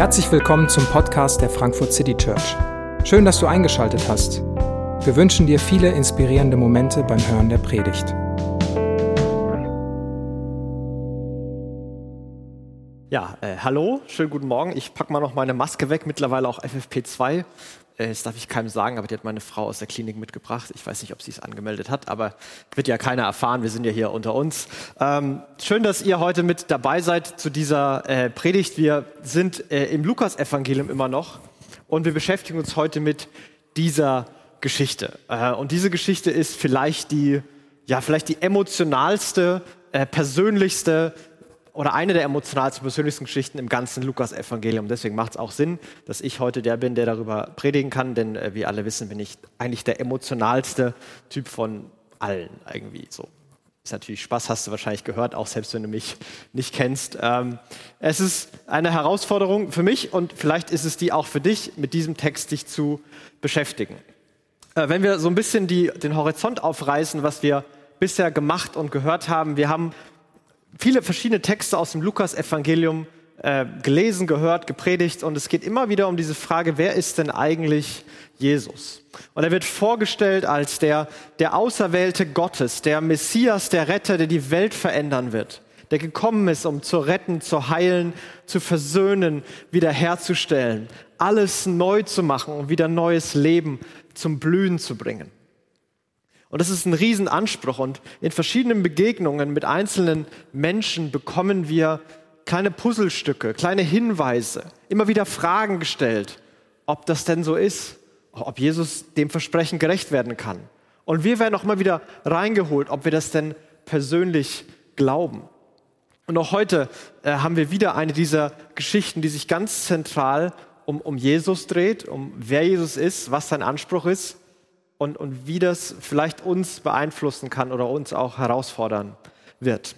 Herzlich willkommen zum Podcast der Frankfurt City Church. Schön, dass du eingeschaltet hast. Wir wünschen dir viele inspirierende Momente beim Hören der Predigt. Ja, äh, hallo, schönen guten Morgen. Ich packe mal noch meine Maske weg, mittlerweile auch FFP2. Äh, das darf ich keinem sagen, aber die hat meine Frau aus der Klinik mitgebracht. Ich weiß nicht, ob sie es angemeldet hat, aber wird ja keiner erfahren. Wir sind ja hier unter uns. Ähm, schön, dass ihr heute mit dabei seid zu dieser äh, Predigt. Wir sind äh, im Lukas-Evangelium immer noch und wir beschäftigen uns heute mit dieser Geschichte. Äh, und diese Geschichte ist vielleicht die, ja, vielleicht die emotionalste, äh, persönlichste, oder eine der emotionalsten, persönlichsten Geschichten im ganzen Lukas-Evangelium. Deswegen macht es auch Sinn, dass ich heute der bin, der darüber predigen kann, denn äh, wie alle wissen, bin ich eigentlich der emotionalste Typ von allen irgendwie so. Ist natürlich Spaß, hast du wahrscheinlich gehört, auch selbst wenn du mich nicht kennst. Ähm, es ist eine Herausforderung für mich und vielleicht ist es die auch für dich, mit diesem Text dich zu beschäftigen. Äh, wenn wir so ein bisschen die, den Horizont aufreißen, was wir bisher gemacht und gehört haben, wir haben viele verschiedene Texte aus dem Lukas-Evangelium äh, gelesen, gehört, gepredigt und es geht immer wieder um diese Frage, wer ist denn eigentlich Jesus? Und er wird vorgestellt als der, der Auserwählte Gottes, der Messias, der Retter, der die Welt verändern wird, der gekommen ist, um zu retten, zu heilen, zu versöhnen, wiederherzustellen, alles neu zu machen und wieder neues Leben zum Blühen zu bringen. Und das ist ein Riesenanspruch. Und in verschiedenen Begegnungen mit einzelnen Menschen bekommen wir kleine Puzzlestücke, kleine Hinweise, immer wieder Fragen gestellt, ob das denn so ist, ob Jesus dem Versprechen gerecht werden kann. Und wir werden auch immer wieder reingeholt, ob wir das denn persönlich glauben. Und auch heute äh, haben wir wieder eine dieser Geschichten, die sich ganz zentral um, um Jesus dreht, um wer Jesus ist, was sein Anspruch ist und, und wie das vielleicht uns beeinflussen kann oder uns auch herausfordern wird.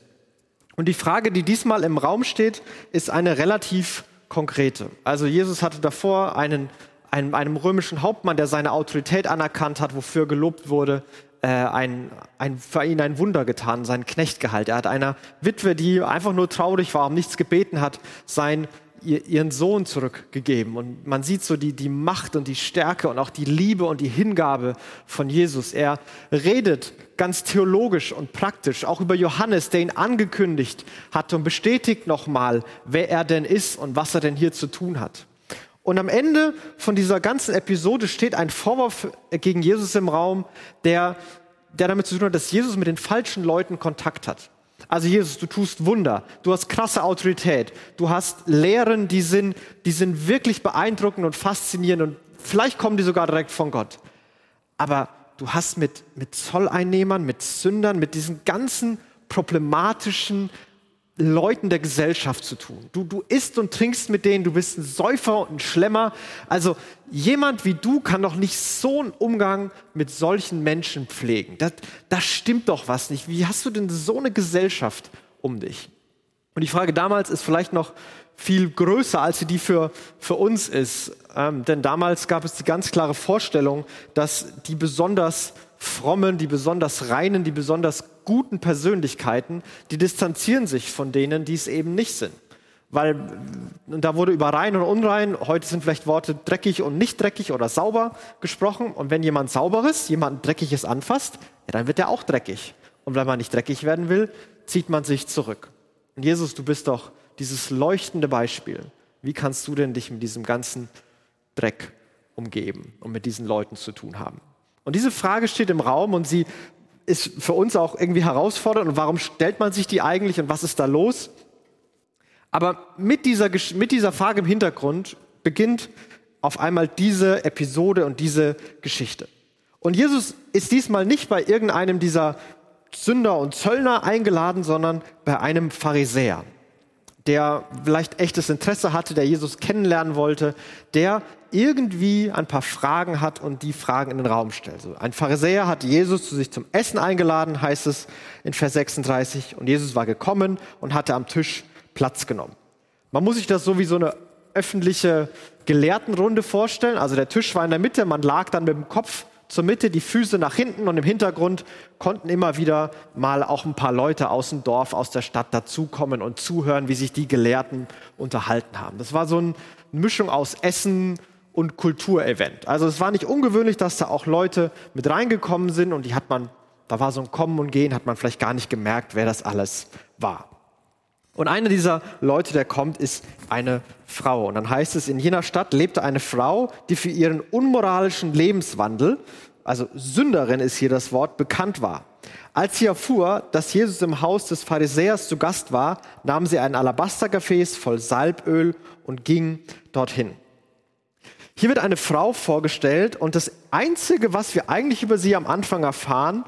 Und die Frage, die diesmal im Raum steht, ist eine relativ konkrete. Also Jesus hatte davor einen, einen, einem römischen Hauptmann, der seine Autorität anerkannt hat, wofür gelobt wurde, äh, ein, ein, für ihn ein Wunder getan, seinen Knechtgehalt. Er hat einer Witwe, die einfach nur traurig war, um nichts gebeten hat, sein ihren Sohn zurückgegeben. Und man sieht so die, die Macht und die Stärke und auch die Liebe und die Hingabe von Jesus. Er redet ganz theologisch und praktisch, auch über Johannes, der ihn angekündigt hat und bestätigt nochmal, wer er denn ist und was er denn hier zu tun hat. Und am Ende von dieser ganzen Episode steht ein Vorwurf gegen Jesus im Raum, der, der damit zu tun hat, dass Jesus mit den falschen Leuten Kontakt hat. Also Jesus, du tust Wunder, du hast krasse Autorität, du hast Lehren, die sind, die sind wirklich beeindruckend und faszinierend und vielleicht kommen die sogar direkt von Gott. Aber du hast mit, mit Zolleinnehmern, mit Sündern, mit diesen ganzen problematischen Leuten der Gesellschaft zu tun. Du, du isst und trinkst mit denen, du bist ein Säufer und ein Schlemmer. Also jemand wie du kann doch nicht so einen Umgang mit solchen Menschen pflegen. Das, das stimmt doch was nicht. Wie hast du denn so eine Gesellschaft um dich? Und die Frage damals ist vielleicht noch viel größer, als sie die für, für uns ist. Ähm, denn damals gab es die ganz klare Vorstellung, dass die besonders frommen, die besonders reinen, die besonders guten Persönlichkeiten, die distanzieren sich von denen, die es eben nicht sind. Weil da wurde über rein und unrein, heute sind vielleicht Worte dreckig und nicht dreckig oder sauber gesprochen. Und wenn jemand sauberes, jemand dreckiges anfasst, ja, dann wird er auch dreckig. Und wenn man nicht dreckig werden will, zieht man sich zurück. Und Jesus, du bist doch dieses leuchtende Beispiel. Wie kannst du denn dich mit diesem ganzen Dreck umgeben und mit diesen Leuten zu tun haben? Und diese Frage steht im Raum und sie ist für uns auch irgendwie herausfordernd. Und warum stellt man sich die eigentlich und was ist da los? Aber mit dieser, mit dieser Frage im Hintergrund beginnt auf einmal diese Episode und diese Geschichte. Und Jesus ist diesmal nicht bei irgendeinem dieser Sünder und Zöllner eingeladen, sondern bei einem Pharisäer, der vielleicht echtes Interesse hatte, der Jesus kennenlernen wollte, der irgendwie ein paar Fragen hat und die Fragen in den Raum stellt. Also ein Pharisäer hat Jesus zu sich zum Essen eingeladen, heißt es in Vers 36, und Jesus war gekommen und hatte am Tisch Platz genommen. Man muss sich das so wie so eine öffentliche Gelehrtenrunde vorstellen. Also der Tisch war in der Mitte, man lag dann mit dem Kopf zur Mitte, die Füße nach hinten und im Hintergrund konnten immer wieder mal auch ein paar Leute aus dem Dorf, aus der Stadt dazukommen und zuhören, wie sich die Gelehrten unterhalten haben. Das war so eine Mischung aus Essen und Kulturevent. Also es war nicht ungewöhnlich, dass da auch Leute mit reingekommen sind und die hat man, da war so ein Kommen und Gehen, hat man vielleicht gar nicht gemerkt, wer das alles war. Und einer dieser Leute, der kommt, ist eine Frau. Und dann heißt es, in jener Stadt lebte eine Frau, die für ihren unmoralischen Lebenswandel, also Sünderin ist hier das Wort, bekannt war. Als sie erfuhr, dass Jesus im Haus des Pharisäers zu Gast war, nahm sie ein Alabastergefäß voll Salböl und ging dorthin. Hier wird eine Frau vorgestellt und das Einzige, was wir eigentlich über sie am Anfang erfahren,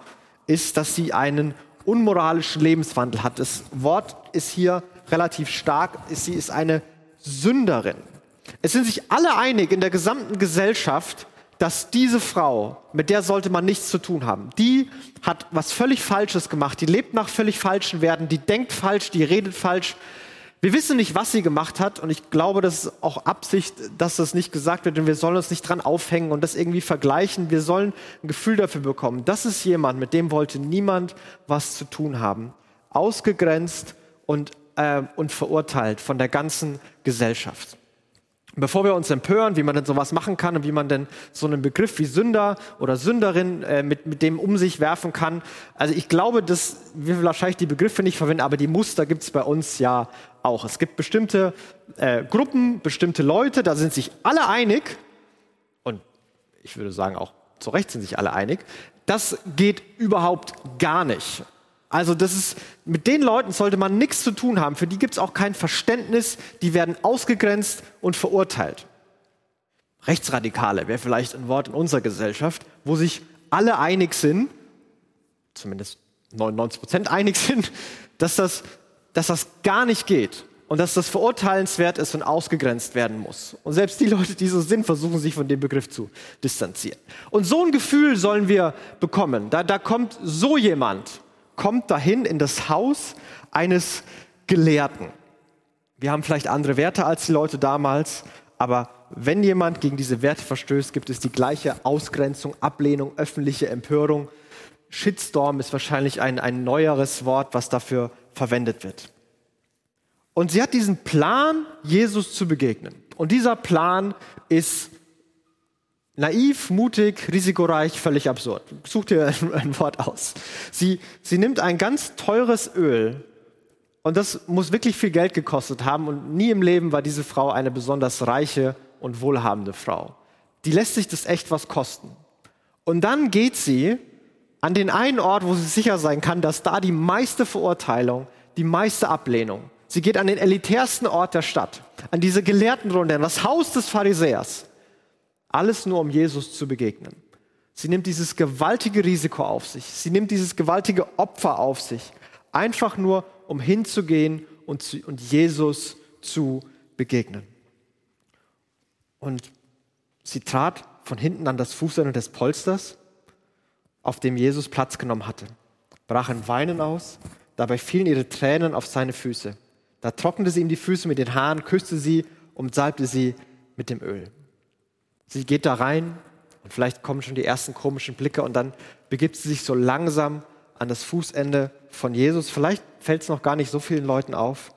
ist, dass sie einen unmoralischen Lebenswandel hat. Das Wort ist hier relativ stark. Sie ist eine Sünderin. Es sind sich alle einig in der gesamten Gesellschaft, dass diese Frau, mit der sollte man nichts zu tun haben. Die hat was völlig Falsches gemacht. Die lebt nach völlig falschen Werten. Die denkt falsch, die redet falsch. Wir wissen nicht, was sie gemacht hat und ich glaube, das ist auch Absicht, dass das nicht gesagt wird und wir sollen uns nicht dran aufhängen und das irgendwie vergleichen. Wir sollen ein Gefühl dafür bekommen. Das ist jemand, mit dem wollte niemand was zu tun haben. Ausgegrenzt und, äh, und verurteilt von der ganzen Gesellschaft. Bevor wir uns empören, wie man denn sowas machen kann und wie man denn so einen Begriff wie Sünder oder Sünderin äh, mit, mit dem um sich werfen kann. Also ich glaube, dass wir wahrscheinlich die Begriffe nicht verwenden, aber die Muster gibt es bei uns ja auch. Es gibt bestimmte äh, Gruppen, bestimmte Leute, da sind sich alle einig und ich würde sagen auch zu Recht sind sich alle einig. Das geht überhaupt gar nicht. Also das ist, mit den Leuten sollte man nichts zu tun haben. Für die gibt es auch kein Verständnis. Die werden ausgegrenzt und verurteilt. Rechtsradikale wäre vielleicht ein Wort in unserer Gesellschaft, wo sich alle einig sind, zumindest 99 Prozent einig sind, dass das, dass das gar nicht geht und dass das verurteilenswert ist und ausgegrenzt werden muss. Und selbst die Leute, die so sind, versuchen sich von dem Begriff zu distanzieren. Und so ein Gefühl sollen wir bekommen. Da, da kommt so jemand kommt dahin in das Haus eines Gelehrten. Wir haben vielleicht andere Werte als die Leute damals, aber wenn jemand gegen diese Werte verstößt, gibt es die gleiche Ausgrenzung, Ablehnung, öffentliche Empörung. Shitstorm ist wahrscheinlich ein, ein neueres Wort, was dafür verwendet wird. Und sie hat diesen Plan, Jesus zu begegnen. Und dieser Plan ist Naiv, mutig, risikoreich, völlig absurd. Such dir ein, Wort aus. Sie, sie nimmt ein ganz teures Öl und das muss wirklich viel Geld gekostet haben und nie im Leben war diese Frau eine besonders reiche und wohlhabende Frau. Die lässt sich das echt was kosten. Und dann geht sie an den einen Ort, wo sie sicher sein kann, dass da die meiste Verurteilung, die meiste Ablehnung. Sie geht an den elitärsten Ort der Stadt, an diese Gelehrtenrunde, an das Haus des Pharisäers. Alles nur, um Jesus zu begegnen. Sie nimmt dieses gewaltige Risiko auf sich. Sie nimmt dieses gewaltige Opfer auf sich. Einfach nur, um hinzugehen und, zu, und Jesus zu begegnen. Und sie trat von hinten an das Fußende des Polsters, auf dem Jesus Platz genommen hatte, brach in Weinen aus, dabei fielen ihre Tränen auf seine Füße. Da trocknete sie ihm die Füße mit den Haaren, küsste sie und salbte sie mit dem Öl. Sie geht da rein und vielleicht kommen schon die ersten komischen Blicke und dann begibt sie sich so langsam an das Fußende von Jesus. Vielleicht fällt es noch gar nicht so vielen Leuten auf.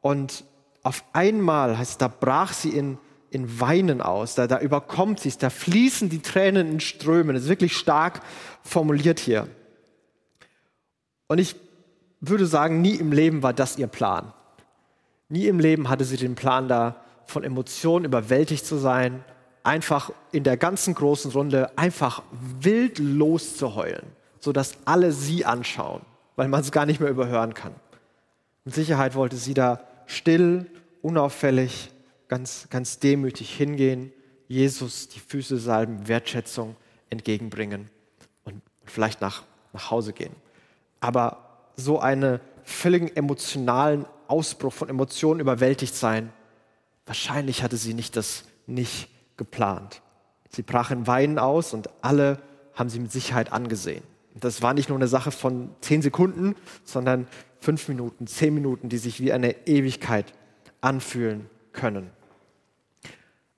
Und auf einmal heißt es, da brach sie in, in Weinen aus, da, da überkommt sie es, da fließen die Tränen in Strömen. Das ist wirklich stark formuliert hier. Und ich würde sagen, nie im Leben war das ihr Plan. Nie im Leben hatte sie den Plan, da von Emotionen überwältigt zu sein einfach in der ganzen großen Runde einfach wild loszuheulen, sodass alle sie anschauen, weil man es gar nicht mehr überhören kann. Mit Sicherheit wollte sie da still, unauffällig, ganz, ganz demütig hingehen, Jesus die Füße salben, Wertschätzung entgegenbringen und vielleicht nach, nach Hause gehen. Aber so einen völligen emotionalen Ausbruch von Emotionen überwältigt sein, wahrscheinlich hatte sie nicht das nicht geplant. Sie brach in Weinen aus und alle haben sie mit Sicherheit angesehen. Das war nicht nur eine Sache von zehn Sekunden, sondern fünf Minuten, zehn Minuten, die sich wie eine Ewigkeit anfühlen können.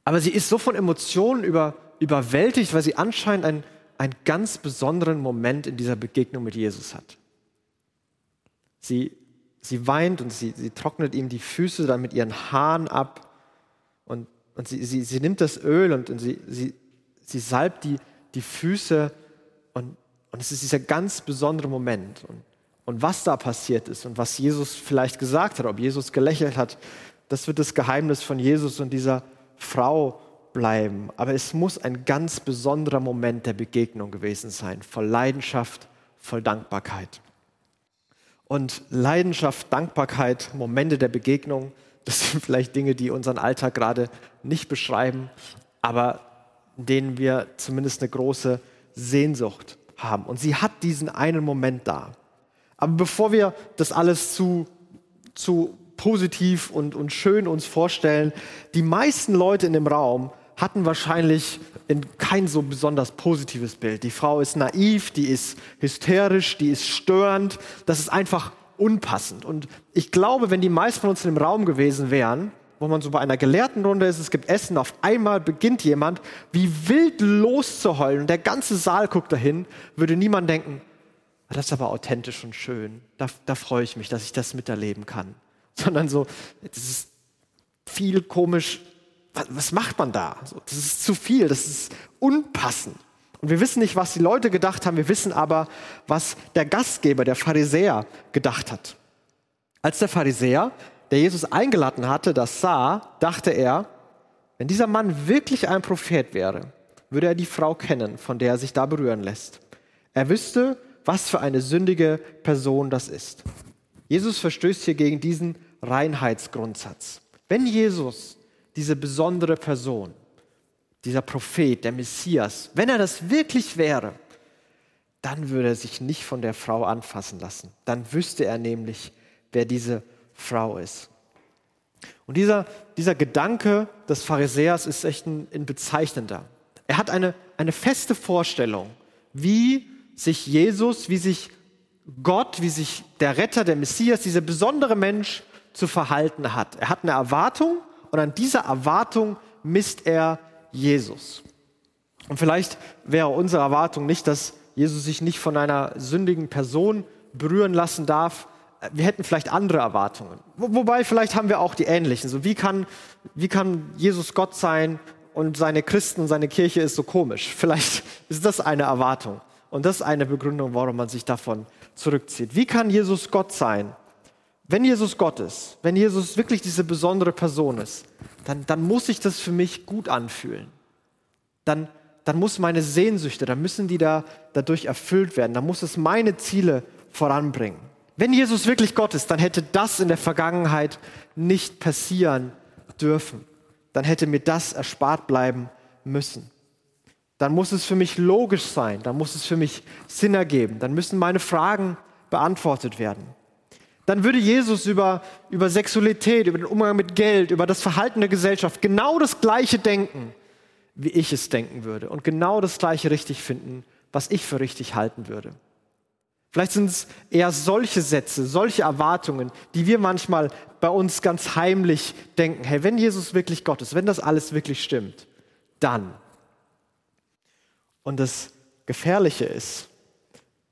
Aber sie ist so von Emotionen über, überwältigt, weil sie anscheinend ein, einen ganz besonderen Moment in dieser Begegnung mit Jesus hat. Sie, sie weint und sie, sie trocknet ihm die Füße dann mit ihren Haaren ab und, und sie, sie, sie nimmt das Öl und, und sie, sie, sie salbt die, die Füße und, und es ist dieser ganz besondere Moment. Und, und was da passiert ist und was Jesus vielleicht gesagt hat, ob Jesus gelächelt hat, das wird das Geheimnis von Jesus und dieser Frau bleiben. Aber es muss ein ganz besonderer Moment der Begegnung gewesen sein, voll Leidenschaft, voll Dankbarkeit. Und Leidenschaft, Dankbarkeit, Momente der Begegnung, das sind vielleicht Dinge, die unseren Alltag gerade nicht beschreiben, aber denen wir zumindest eine große Sehnsucht haben. Und sie hat diesen einen Moment da. Aber bevor wir das alles zu, zu positiv und, und schön uns vorstellen, die meisten Leute in dem Raum hatten wahrscheinlich kein so besonders positives Bild. Die Frau ist naiv, die ist hysterisch, die ist störend. Das ist einfach unpassend. Und ich glaube, wenn die meisten von uns in dem Raum gewesen wären, wo man so bei einer gelehrten Runde ist, es gibt Essen, auf einmal beginnt jemand wie wild loszuheulen und der ganze Saal guckt dahin, würde niemand denken, ah, das ist aber authentisch und schön, da, da freue ich mich, dass ich das miterleben kann. Sondern so, das ist viel komisch, was, was macht man da? So, das ist zu viel, das ist unpassend. Und wir wissen nicht, was die Leute gedacht haben, wir wissen aber, was der Gastgeber, der Pharisäer, gedacht hat. Als der Pharisäer, der Jesus eingeladen hatte, das sah, dachte er, wenn dieser Mann wirklich ein Prophet wäre, würde er die Frau kennen, von der er sich da berühren lässt. Er wüsste, was für eine sündige Person das ist. Jesus verstößt hier gegen diesen Reinheitsgrundsatz. Wenn Jesus diese besondere Person, dieser Prophet, der Messias, wenn er das wirklich wäre, dann würde er sich nicht von der Frau anfassen lassen. Dann wüsste er nämlich, wer diese Frau ist. Und dieser, dieser Gedanke des Pharisäers ist echt ein, ein bezeichnender. Er hat eine, eine feste Vorstellung, wie sich Jesus, wie sich Gott, wie sich der Retter, der Messias, dieser besondere Mensch zu verhalten hat. Er hat eine Erwartung und an dieser Erwartung misst er Jesus. Und vielleicht wäre unsere Erwartung nicht, dass Jesus sich nicht von einer sündigen Person berühren lassen darf. Wir hätten vielleicht andere Erwartungen. wobei vielleicht haben wir auch die ähnlichen. So wie kann, wie kann Jesus Gott sein und seine Christen seine Kirche ist so komisch? Vielleicht ist das eine Erwartung. Und das ist eine Begründung, warum man sich davon zurückzieht. Wie kann Jesus Gott sein? Wenn Jesus Gott ist, wenn Jesus wirklich diese besondere Person ist, dann, dann muss sich das für mich gut anfühlen. Dann, dann muss meine Sehnsüchte, dann müssen die da dadurch erfüllt werden. Dann muss es meine Ziele voranbringen. Wenn Jesus wirklich Gott ist, dann hätte das in der Vergangenheit nicht passieren dürfen. Dann hätte mir das erspart bleiben müssen. Dann muss es für mich logisch sein, dann muss es für mich Sinn ergeben, dann müssen meine Fragen beantwortet werden. Dann würde Jesus über, über Sexualität, über den Umgang mit Geld, über das Verhalten der Gesellschaft genau das Gleiche denken, wie ich es denken würde und genau das Gleiche richtig finden, was ich für richtig halten würde. Vielleicht sind es eher solche Sätze, solche Erwartungen, die wir manchmal bei uns ganz heimlich denken, hey, wenn Jesus wirklich Gott ist, wenn das alles wirklich stimmt, dann. Und das Gefährliche ist,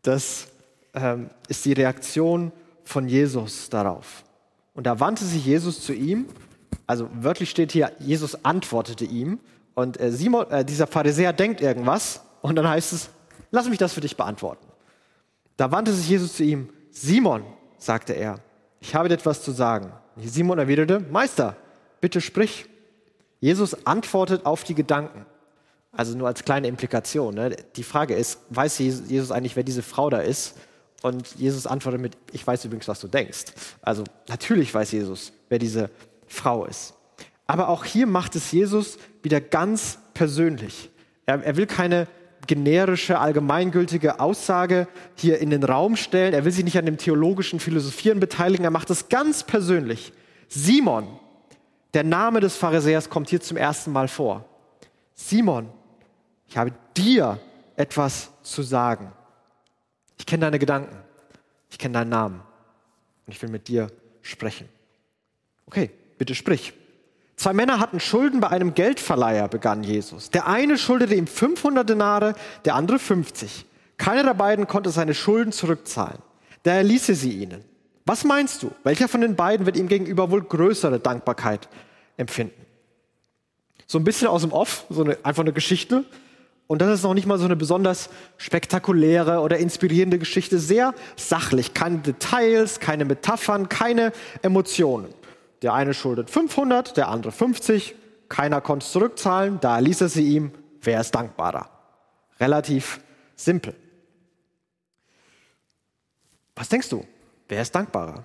das ähm, ist die Reaktion von Jesus darauf. Und da wandte sich Jesus zu ihm, also wörtlich steht hier, Jesus antwortete ihm und äh, Simon, äh, dieser Pharisäer denkt irgendwas und dann heißt es, lass mich das für dich beantworten. Da wandte sich Jesus zu ihm, Simon, sagte er, ich habe dir etwas zu sagen. Simon erwiderte, Meister, bitte sprich. Jesus antwortet auf die Gedanken. Also nur als kleine Implikation. Ne? Die Frage ist, weiß Jesus eigentlich, wer diese Frau da ist? Und Jesus antwortet mit, ich weiß übrigens, was du denkst. Also natürlich weiß Jesus, wer diese Frau ist. Aber auch hier macht es Jesus wieder ganz persönlich. Er, er will keine generische, allgemeingültige Aussage hier in den Raum stellen. Er will sich nicht an dem theologischen Philosophieren beteiligen. Er macht es ganz persönlich. Simon, der Name des Pharisäers kommt hier zum ersten Mal vor. Simon, ich habe dir etwas zu sagen. Ich kenne deine Gedanken. Ich kenne deinen Namen. Und ich will mit dir sprechen. Okay, bitte sprich. Zwei Männer hatten Schulden bei einem Geldverleiher, begann Jesus. Der eine schuldete ihm 500 Denare, der andere 50. Keiner der beiden konnte seine Schulden zurückzahlen. Daher ließ er sie ihnen. Was meinst du? Welcher von den beiden wird ihm gegenüber wohl größere Dankbarkeit empfinden? So ein bisschen aus dem Off, so eine, einfach eine Geschichte. Und das ist noch nicht mal so eine besonders spektakuläre oder inspirierende Geschichte. Sehr sachlich. Keine Details, keine Metaphern, keine Emotionen. Der eine schuldet 500, der andere 50. Keiner konnte es zurückzahlen. Da ließ er sie ihm. Wer ist dankbarer? Relativ simpel. Was denkst du? Wer ist dankbarer?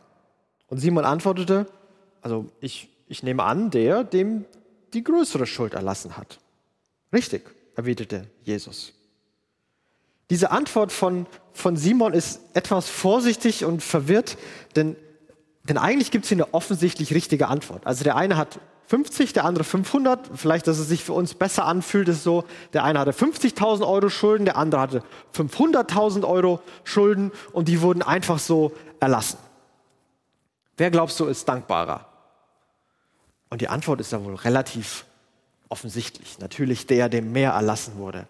Und Simon antwortete, also ich, ich nehme an, der, dem die größere Schuld erlassen hat. Richtig, erwiderte Jesus. Diese Antwort von, von Simon ist etwas vorsichtig und verwirrt, denn, denn eigentlich gibt es hier eine offensichtlich richtige Antwort. Also der eine hat 50, der andere 500. Vielleicht, dass es sich für uns besser anfühlt, ist so, der eine hatte 50.000 Euro Schulden, der andere hatte 500.000 Euro Schulden und die wurden einfach so erlassen. Wer glaubst du ist dankbarer? Und die Antwort ist ja wohl relativ offensichtlich. Natürlich der, dem mehr erlassen wurde.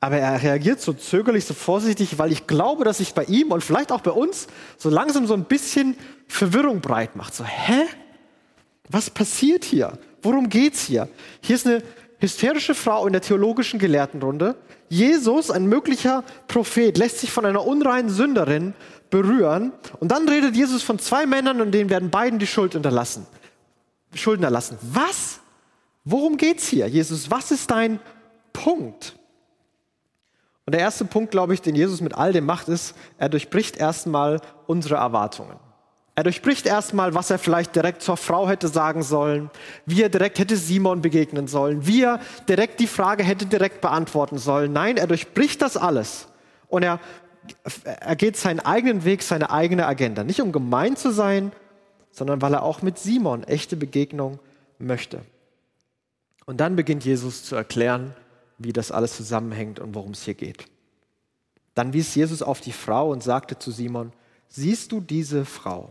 Aber er reagiert so zögerlich, so vorsichtig, weil ich glaube, dass sich bei ihm und vielleicht auch bei uns so langsam so ein bisschen Verwirrung breit macht. So, hä? Was passiert hier? Worum geht's hier? Hier ist eine hysterische Frau in der theologischen Gelehrtenrunde. Jesus, ein möglicher Prophet, lässt sich von einer unreinen Sünderin berühren. Und dann redet Jesus von zwei Männern und denen werden beiden die Schuld unterlassen. Schulden erlassen. Was? Worum geht's hier? Jesus, was ist dein Punkt? Und der erste Punkt, glaube ich, den Jesus mit all dem macht, ist, er durchbricht erstmal unsere Erwartungen. Er durchbricht erstmal, was er vielleicht direkt zur Frau hätte sagen sollen, wie er direkt hätte Simon begegnen sollen, wie er direkt die Frage hätte direkt beantworten sollen. Nein, er durchbricht das alles und er, er geht seinen eigenen Weg, seine eigene Agenda. Nicht um gemein zu sein, sondern weil er auch mit Simon echte Begegnung möchte. Und dann beginnt Jesus zu erklären, wie das alles zusammenhängt und worum es hier geht. Dann wies Jesus auf die Frau und sagte zu Simon, siehst du diese Frau?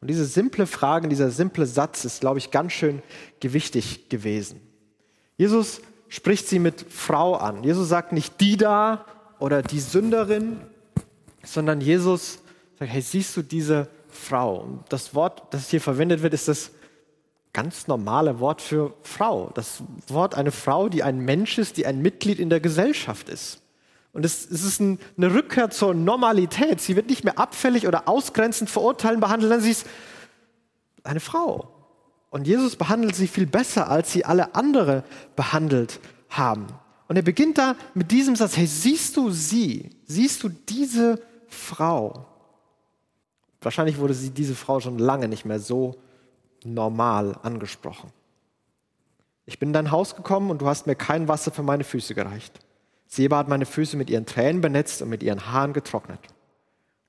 Und diese simple Frage, dieser simple Satz ist, glaube ich, ganz schön gewichtig gewesen. Jesus spricht sie mit Frau an. Jesus sagt nicht die da oder die Sünderin, sondern Jesus sagt, hey, siehst du diese Frau? Und das Wort, das hier verwendet wird, ist das ganz normale Wort für Frau. Das Wort eine Frau, die ein Mensch ist, die ein Mitglied in der Gesellschaft ist. Und es, es ist ein, eine Rückkehr zur Normalität. Sie wird nicht mehr abfällig oder ausgrenzend verurteilen behandelt, sondern sie ist eine Frau. Und Jesus behandelt sie viel besser, als sie alle andere behandelt haben. Und er beginnt da mit diesem Satz, hey, siehst du sie? Siehst du diese Frau? Wahrscheinlich wurde sie, diese Frau schon lange nicht mehr so normal angesprochen. Ich bin in dein Haus gekommen und du hast mir kein Wasser für meine Füße gereicht. Seba hat meine Füße mit ihren Tränen benetzt und mit ihren Haaren getrocknet.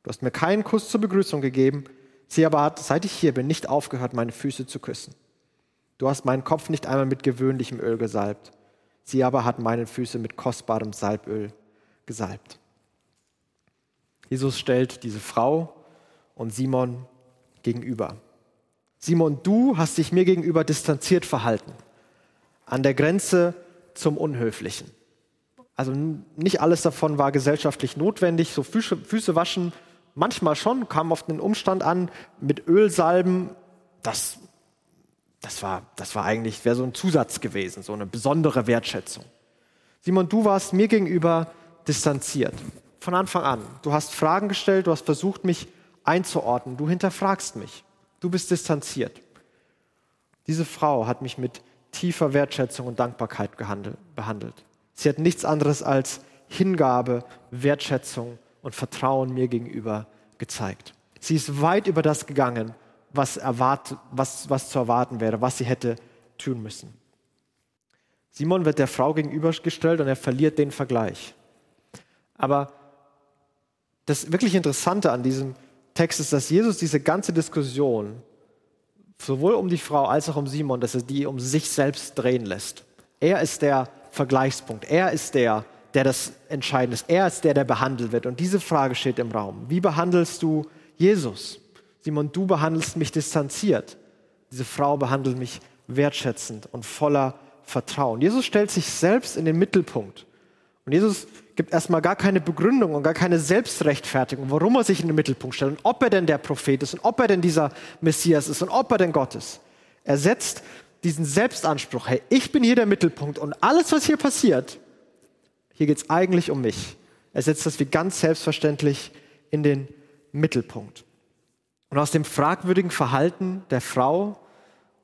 Du hast mir keinen Kuss zur Begrüßung gegeben. Sie aber hat, seit ich hier bin, nicht aufgehört, meine Füße zu küssen. Du hast meinen Kopf nicht einmal mit gewöhnlichem Öl gesalbt. Sie aber hat meine Füße mit kostbarem Salböl gesalbt. Jesus stellt diese Frau und Simon gegenüber. Simon, du hast dich mir gegenüber distanziert verhalten, an der Grenze zum Unhöflichen. Also nicht alles davon war gesellschaftlich notwendig. So Füße, Füße waschen manchmal schon, kam auf den Umstand an, mit Ölsalben, das, das, war, das war eigentlich, wäre so ein Zusatz gewesen, so eine besondere Wertschätzung. Simon, du warst mir gegenüber distanziert. Von Anfang an. Du hast Fragen gestellt, du hast versucht, mich einzuordnen. Du hinterfragst mich. Du bist distanziert. Diese Frau hat mich mit tiefer Wertschätzung und Dankbarkeit behandelt. Sie hat nichts anderes als Hingabe, Wertschätzung und Vertrauen mir gegenüber gezeigt. Sie ist weit über das gegangen, was, erwart, was, was zu erwarten wäre, was sie hätte tun müssen. Simon wird der Frau gegenübergestellt und er verliert den Vergleich. Aber das wirklich Interessante an diesem Text ist, dass Jesus diese ganze Diskussion sowohl um die Frau als auch um Simon, dass er die um sich selbst drehen lässt. Er ist der Vergleichspunkt. Er ist der, der das Entscheidende ist. Er ist der, der behandelt wird. Und diese Frage steht im Raum. Wie behandelst du Jesus? Simon, du behandelst mich distanziert. Diese Frau behandelt mich wertschätzend und voller Vertrauen. Jesus stellt sich selbst in den Mittelpunkt. Und Jesus gibt erstmal gar keine Begründung und gar keine Selbstrechtfertigung, warum er sich in den Mittelpunkt stellt und ob er denn der Prophet ist und ob er denn dieser Messias ist und ob er denn Gott ist. Er setzt diesen Selbstanspruch, hey, ich bin hier der Mittelpunkt und alles, was hier passiert, hier geht es eigentlich um mich. Er setzt das wie ganz selbstverständlich in den Mittelpunkt. Und aus dem fragwürdigen Verhalten der Frau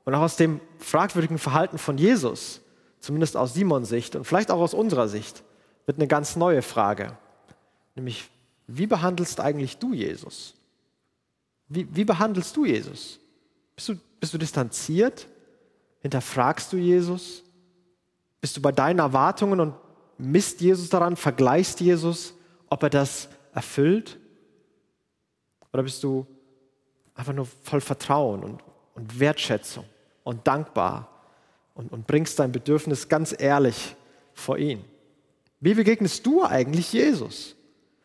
und auch aus dem fragwürdigen Verhalten von Jesus, zumindest aus Simons Sicht und vielleicht auch aus unserer Sicht, wird eine ganz neue Frage. Nämlich, wie behandelst eigentlich du Jesus? Wie, wie behandelst du Jesus? Bist du, bist du distanziert? Hinterfragst du Jesus? Bist du bei deinen Erwartungen und misst Jesus daran, vergleichst Jesus, ob er das erfüllt? Oder bist du einfach nur voll Vertrauen und, und Wertschätzung und dankbar und, und bringst dein Bedürfnis ganz ehrlich vor ihn? Wie begegnest du eigentlich Jesus?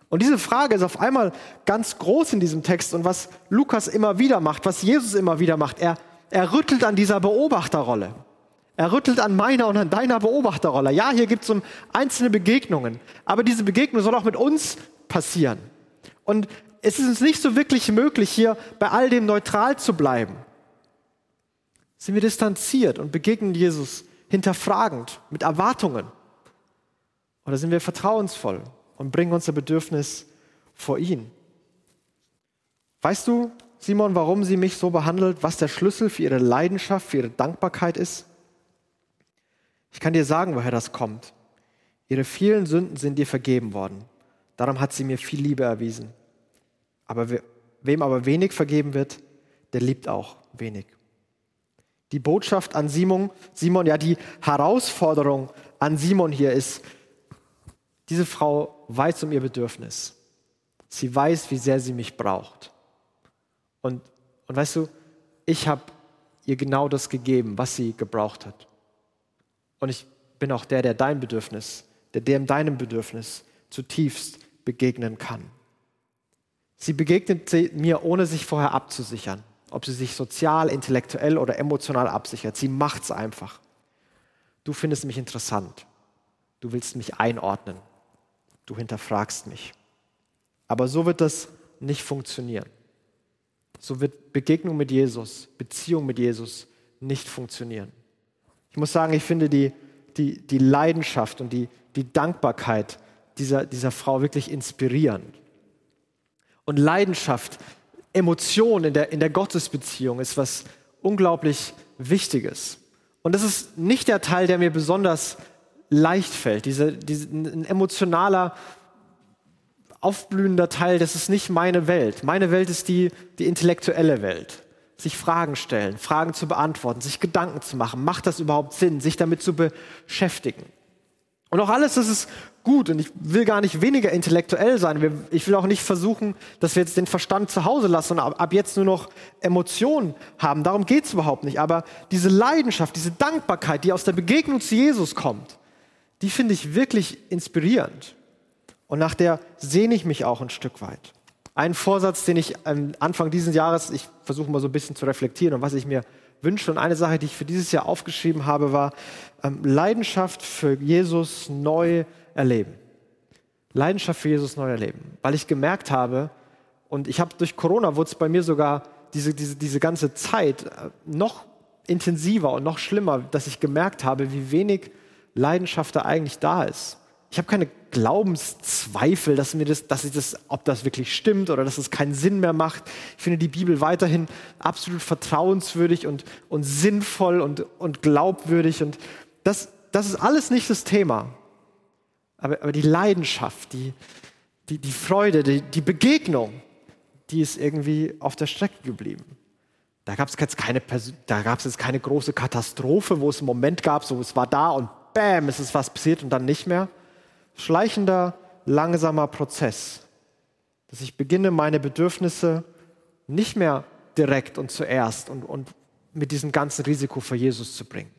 Und diese Frage ist auf einmal ganz groß in diesem Text und was Lukas immer wieder macht, was Jesus immer wieder macht, er, er rüttelt an dieser Beobachterrolle. Er rüttelt an meiner und an deiner Beobachterrolle. Ja, hier gibt es um einzelne Begegnungen, aber diese Begegnung soll auch mit uns passieren. Und es ist uns nicht so wirklich möglich, hier bei all dem neutral zu bleiben. Sind wir distanziert und begegnen Jesus hinterfragend, mit Erwartungen? Oder sind wir vertrauensvoll und bringen unser Bedürfnis vor ihn? Weißt du, Simon, warum sie mich so behandelt, was der Schlüssel für ihre Leidenschaft, für ihre Dankbarkeit ist? Ich kann dir sagen, woher das kommt. Ihre vielen Sünden sind dir vergeben worden. Darum hat sie mir viel Liebe erwiesen. Aber wem aber wenig vergeben wird, der liebt auch wenig. Die Botschaft an Simon, Simon, ja, die Herausforderung an Simon hier ist, diese Frau weiß um ihr Bedürfnis. Sie weiß, wie sehr sie mich braucht. Und, und weißt du, ich habe ihr genau das gegeben, was sie gebraucht hat. Und ich bin auch der, der dein Bedürfnis, der dem deinem Bedürfnis zutiefst begegnen kann. Sie begegnet mir, ohne sich vorher abzusichern, ob sie sich sozial, intellektuell oder emotional absichert. Sie macht es einfach. Du findest mich interessant. Du willst mich einordnen du hinterfragst mich. Aber so wird das nicht funktionieren. So wird Begegnung mit Jesus, Beziehung mit Jesus nicht funktionieren. Ich muss sagen, ich finde die, die, die Leidenschaft und die, die Dankbarkeit dieser, dieser Frau wirklich inspirierend. Und Leidenschaft, Emotion in der, in der Gottesbeziehung ist was unglaublich Wichtiges. Und das ist nicht der Teil, der mir besonders leicht fällt. Diese, diese, ein emotionaler, aufblühender Teil, das ist nicht meine Welt. Meine Welt ist die, die intellektuelle Welt. Sich Fragen stellen, Fragen zu beantworten, sich Gedanken zu machen. Macht das überhaupt Sinn, sich damit zu beschäftigen? Und auch alles, das ist gut und ich will gar nicht weniger intellektuell sein. Ich will auch nicht versuchen, dass wir jetzt den Verstand zu Hause lassen und ab jetzt nur noch Emotionen haben. Darum geht es überhaupt nicht. Aber diese Leidenschaft, diese Dankbarkeit, die aus der Begegnung zu Jesus kommt, die finde ich wirklich inspirierend. Und nach der sehne ich mich auch ein Stück weit. Ein Vorsatz, den ich am Anfang dieses Jahres, ich versuche mal so ein bisschen zu reflektieren und was ich mir wünsche. Und eine Sache, die ich für dieses Jahr aufgeschrieben habe, war ähm, Leidenschaft für Jesus neu erleben. Leidenschaft für Jesus neu erleben. Weil ich gemerkt habe, und ich habe durch Corona wurde es bei mir sogar diese, diese, diese ganze Zeit äh, noch intensiver und noch schlimmer, dass ich gemerkt habe, wie wenig Leidenschaft da eigentlich da ist. Ich habe keine Glaubenszweifel, dass mir das, dass ich das, ob das wirklich stimmt oder dass es keinen Sinn mehr macht. Ich finde die Bibel weiterhin absolut vertrauenswürdig und, und sinnvoll und, und glaubwürdig. Und das, das ist alles nicht das Thema. Aber, aber die Leidenschaft, die, die, die Freude, die, die Begegnung, die ist irgendwie auf der Strecke geblieben. Da gab es jetzt keine, da gab es jetzt keine große Katastrophe, wo es einen Moment gab, so es war da und bam, ist es was passiert und dann nicht mehr. Schleichender, langsamer Prozess, dass ich beginne, meine Bedürfnisse nicht mehr direkt und zuerst und, und mit diesem ganzen Risiko vor Jesus zu bringen.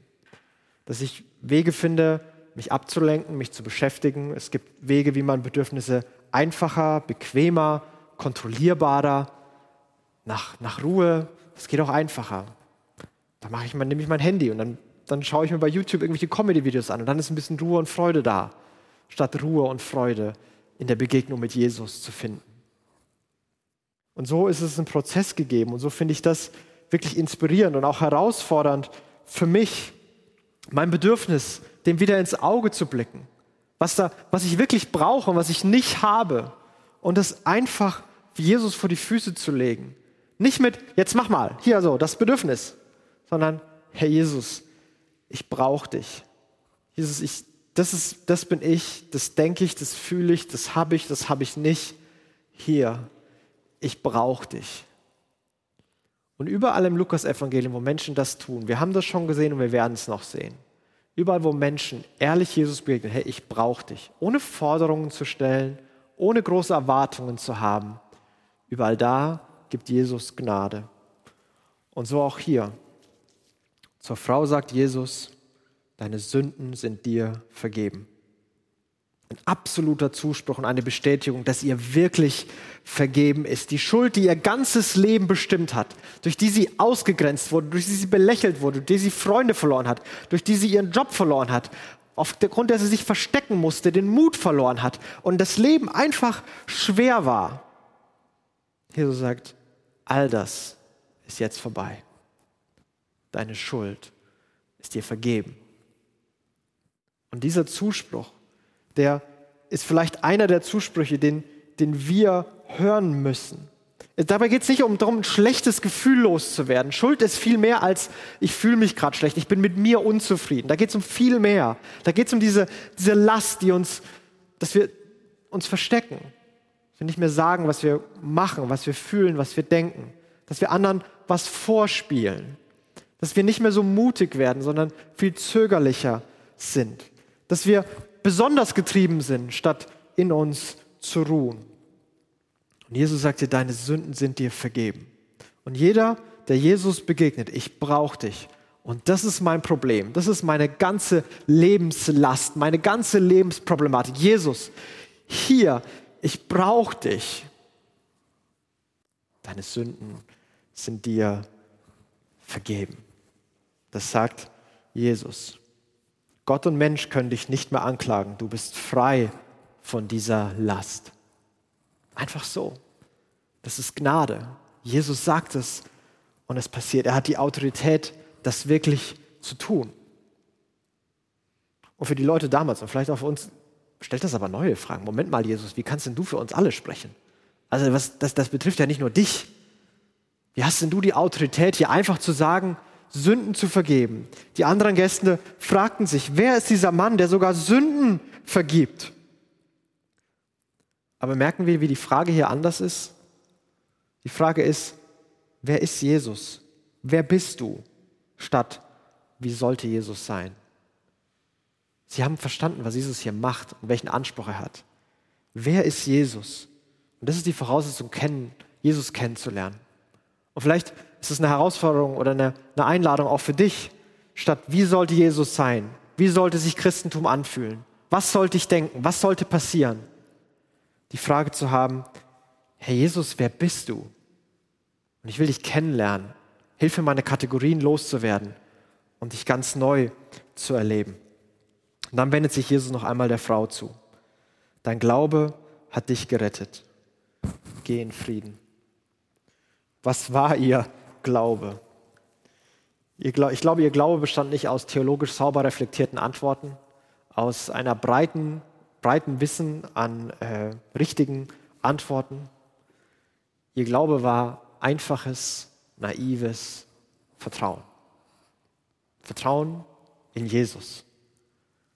Dass ich Wege finde, mich abzulenken, mich zu beschäftigen. Es gibt Wege, wie man Bedürfnisse einfacher, bequemer, kontrollierbarer, nach, nach Ruhe, es geht auch einfacher. Dann mache ich nehme ich mein Handy und dann, dann schaue ich mir bei YouTube irgendwelche Comedy-Videos an und dann ist ein bisschen Ruhe und Freude da, statt Ruhe und Freude in der Begegnung mit Jesus zu finden. Und so ist es ein Prozess gegeben und so finde ich das wirklich inspirierend und auch herausfordernd für mich, mein Bedürfnis, dem wieder ins Auge zu blicken, was, da, was ich wirklich brauche und was ich nicht habe und das einfach Jesus vor die Füße zu legen. Nicht mit, jetzt mach mal, hier so, das Bedürfnis, sondern, Herr Jesus, ich brauche dich. Jesus, ich, das, ist, das bin ich, das denke ich, das fühle ich, das habe ich, das habe ich nicht. Hier, ich brauche dich. Und überall im Lukas-Evangelium, wo Menschen das tun, wir haben das schon gesehen und wir werden es noch sehen. Überall, wo Menschen ehrlich Jesus begegnen, hey, ich brauche dich, ohne Forderungen zu stellen, ohne große Erwartungen zu haben, überall da gibt Jesus Gnade. Und so auch hier. Zur Frau sagt Jesus, deine Sünden sind dir vergeben ein absoluter Zuspruch und eine Bestätigung, dass ihr wirklich vergeben ist. Die Schuld, die ihr ganzes Leben bestimmt hat, durch die sie ausgegrenzt wurde, durch die sie belächelt wurde, durch die sie Freunde verloren hat, durch die sie ihren Job verloren hat, aufgrund der sie sich verstecken musste, den Mut verloren hat und das Leben einfach schwer war. Jesus sagt, all das ist jetzt vorbei. Deine Schuld ist dir vergeben. Und dieser Zuspruch, der ist vielleicht einer der Zusprüche, den, den wir hören müssen. Dabei geht es nicht um darum, ein schlechtes Gefühl loszuwerden. Schuld ist viel mehr als, ich fühle mich gerade schlecht, ich bin mit mir unzufrieden. Da geht es um viel mehr. Da geht es um diese, diese Last, die uns, dass wir uns verstecken. Dass wir nicht mehr sagen, was wir machen, was wir fühlen, was wir denken. Dass wir anderen was vorspielen. Dass wir nicht mehr so mutig werden, sondern viel zögerlicher sind. Dass wir besonders getrieben sind, statt in uns zu ruhen. Und Jesus sagt dir, deine Sünden sind dir vergeben. Und jeder, der Jesus begegnet, ich brauche dich. Und das ist mein Problem. Das ist meine ganze Lebenslast, meine ganze Lebensproblematik. Jesus, hier, ich brauche dich. Deine Sünden sind dir vergeben. Das sagt Jesus. Gott und Mensch können dich nicht mehr anklagen. Du bist frei von dieser Last. Einfach so. Das ist Gnade. Jesus sagt es und es passiert. Er hat die Autorität, das wirklich zu tun. Und für die Leute damals und vielleicht auch für uns stellt das aber neue Fragen. Moment mal, Jesus, wie kannst denn du für uns alle sprechen? Also was, das, das betrifft ja nicht nur dich. Wie hast denn du die Autorität, hier einfach zu sagen, Sünden zu vergeben. Die anderen Gäste fragten sich, wer ist dieser Mann, der sogar Sünden vergibt? Aber merken wir, wie die Frage hier anders ist? Die Frage ist, wer ist Jesus? Wer bist du? Statt, wie sollte Jesus sein? Sie haben verstanden, was Jesus hier macht und welchen Anspruch er hat. Wer ist Jesus? Und das ist die Voraussetzung, kennen, Jesus kennenzulernen. Und vielleicht ist es eine Herausforderung oder eine, eine Einladung auch für dich, statt wie sollte Jesus sein? Wie sollte sich Christentum anfühlen? Was sollte ich denken? Was sollte passieren? Die Frage zu haben, Herr Jesus, wer bist du? Und ich will dich kennenlernen. Hilf mir, meine Kategorien loszuwerden und dich ganz neu zu erleben. Und dann wendet sich Jesus noch einmal der Frau zu. Dein Glaube hat dich gerettet. Geh in Frieden. Was war ihr Glaube? Ich glaube, ihr Glaube bestand nicht aus theologisch sauber reflektierten Antworten, aus einer breiten, breiten Wissen an äh, richtigen Antworten. Ihr Glaube war einfaches, naives Vertrauen. Vertrauen in Jesus.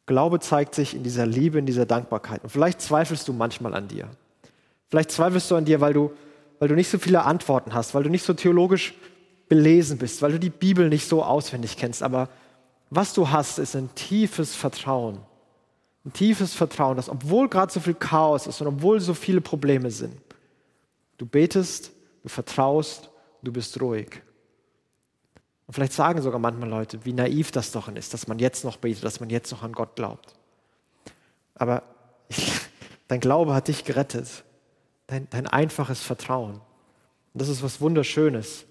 Glaube zeigt sich in dieser Liebe, in dieser Dankbarkeit. Und vielleicht zweifelst du manchmal an dir. Vielleicht zweifelst du an dir, weil du weil du nicht so viele Antworten hast, weil du nicht so theologisch belesen bist, weil du die Bibel nicht so auswendig kennst. Aber was du hast, ist ein tiefes Vertrauen. Ein tiefes Vertrauen, dass obwohl gerade so viel Chaos ist und obwohl so viele Probleme sind, du betest, du vertraust, du bist ruhig. Und vielleicht sagen sogar manchmal Leute, wie naiv das doch ist, dass man jetzt noch betet, dass man jetzt noch an Gott glaubt. Aber dein Glaube hat dich gerettet dein, dein einfaches Vertrauen. Und das ist was Wunderschönes.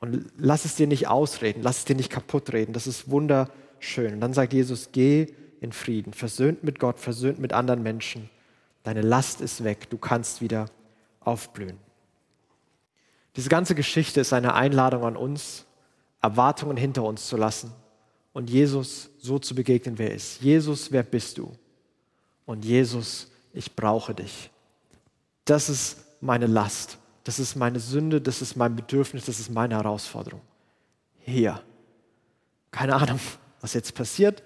Und lass es dir nicht ausreden, lass es dir nicht kaputt reden. Das ist wunderschön. Und dann sagt Jesus, geh in Frieden, versöhnt mit Gott, versöhnt mit anderen Menschen. Deine Last ist weg, du kannst wieder aufblühen. Diese ganze Geschichte ist eine Einladung an uns, Erwartungen hinter uns zu lassen und Jesus so zu begegnen, wer er ist. Jesus, wer bist du? Und Jesus, ich brauche dich. Das ist meine Last, das ist meine Sünde, das ist mein Bedürfnis, das ist meine Herausforderung. Hier. Keine Ahnung, was jetzt passiert,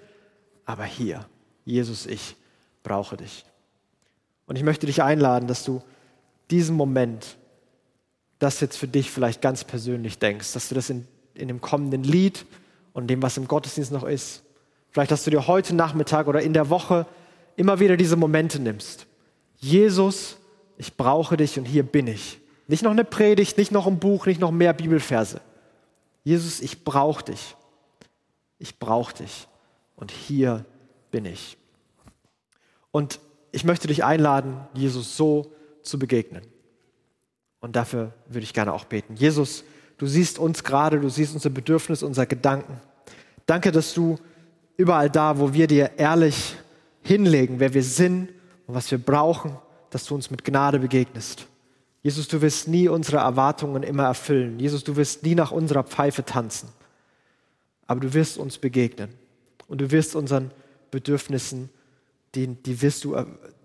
aber hier. Jesus, ich brauche dich. Und ich möchte dich einladen, dass du diesen Moment, das jetzt für dich vielleicht ganz persönlich denkst, dass du das in, in dem kommenden Lied und dem, was im Gottesdienst noch ist, vielleicht, dass du dir heute Nachmittag oder in der Woche immer wieder diese Momente nimmst. Jesus, ich brauche dich und hier bin ich. Nicht noch eine Predigt, nicht noch ein Buch, nicht noch mehr Bibelverse. Jesus, ich brauche dich. Ich brauche dich. Und hier bin ich. Und ich möchte dich einladen, Jesus so zu begegnen. Und dafür würde ich gerne auch beten. Jesus, du siehst uns gerade, du siehst unser Bedürfnis, unser Gedanken. Danke, dass du überall da, wo wir dir ehrlich hinlegen, wer wir sind und was wir brauchen, dass du uns mit Gnade begegnest. Jesus, du wirst nie unsere Erwartungen immer erfüllen. Jesus, du wirst nie nach unserer Pfeife tanzen. Aber du wirst uns begegnen. Und du wirst unseren Bedürfnissen, die, die wirst du,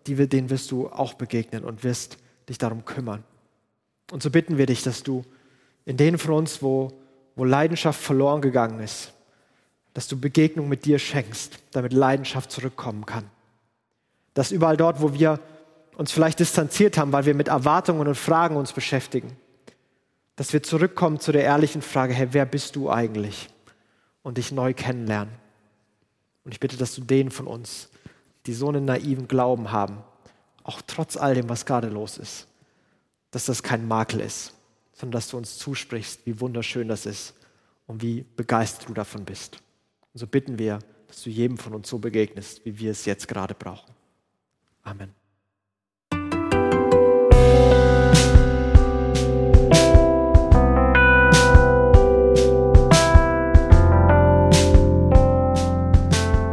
die, denen wirst du auch begegnen und wirst dich darum kümmern. Und so bitten wir dich, dass du in denen von uns, wo, wo Leidenschaft verloren gegangen ist, dass du Begegnung mit dir schenkst, damit Leidenschaft zurückkommen kann. Dass überall dort, wo wir uns vielleicht distanziert haben, weil wir mit Erwartungen und Fragen uns beschäftigen, dass wir zurückkommen zu der ehrlichen Frage, Herr, wer bist du eigentlich? Und dich neu kennenlernen. Und ich bitte, dass du denen von uns, die so einen naiven Glauben haben, auch trotz all dem, was gerade los ist, dass das kein Makel ist, sondern dass du uns zusprichst, wie wunderschön das ist und wie begeistert du davon bist. Und so bitten wir, dass du jedem von uns so begegnest, wie wir es jetzt gerade brauchen. Amen.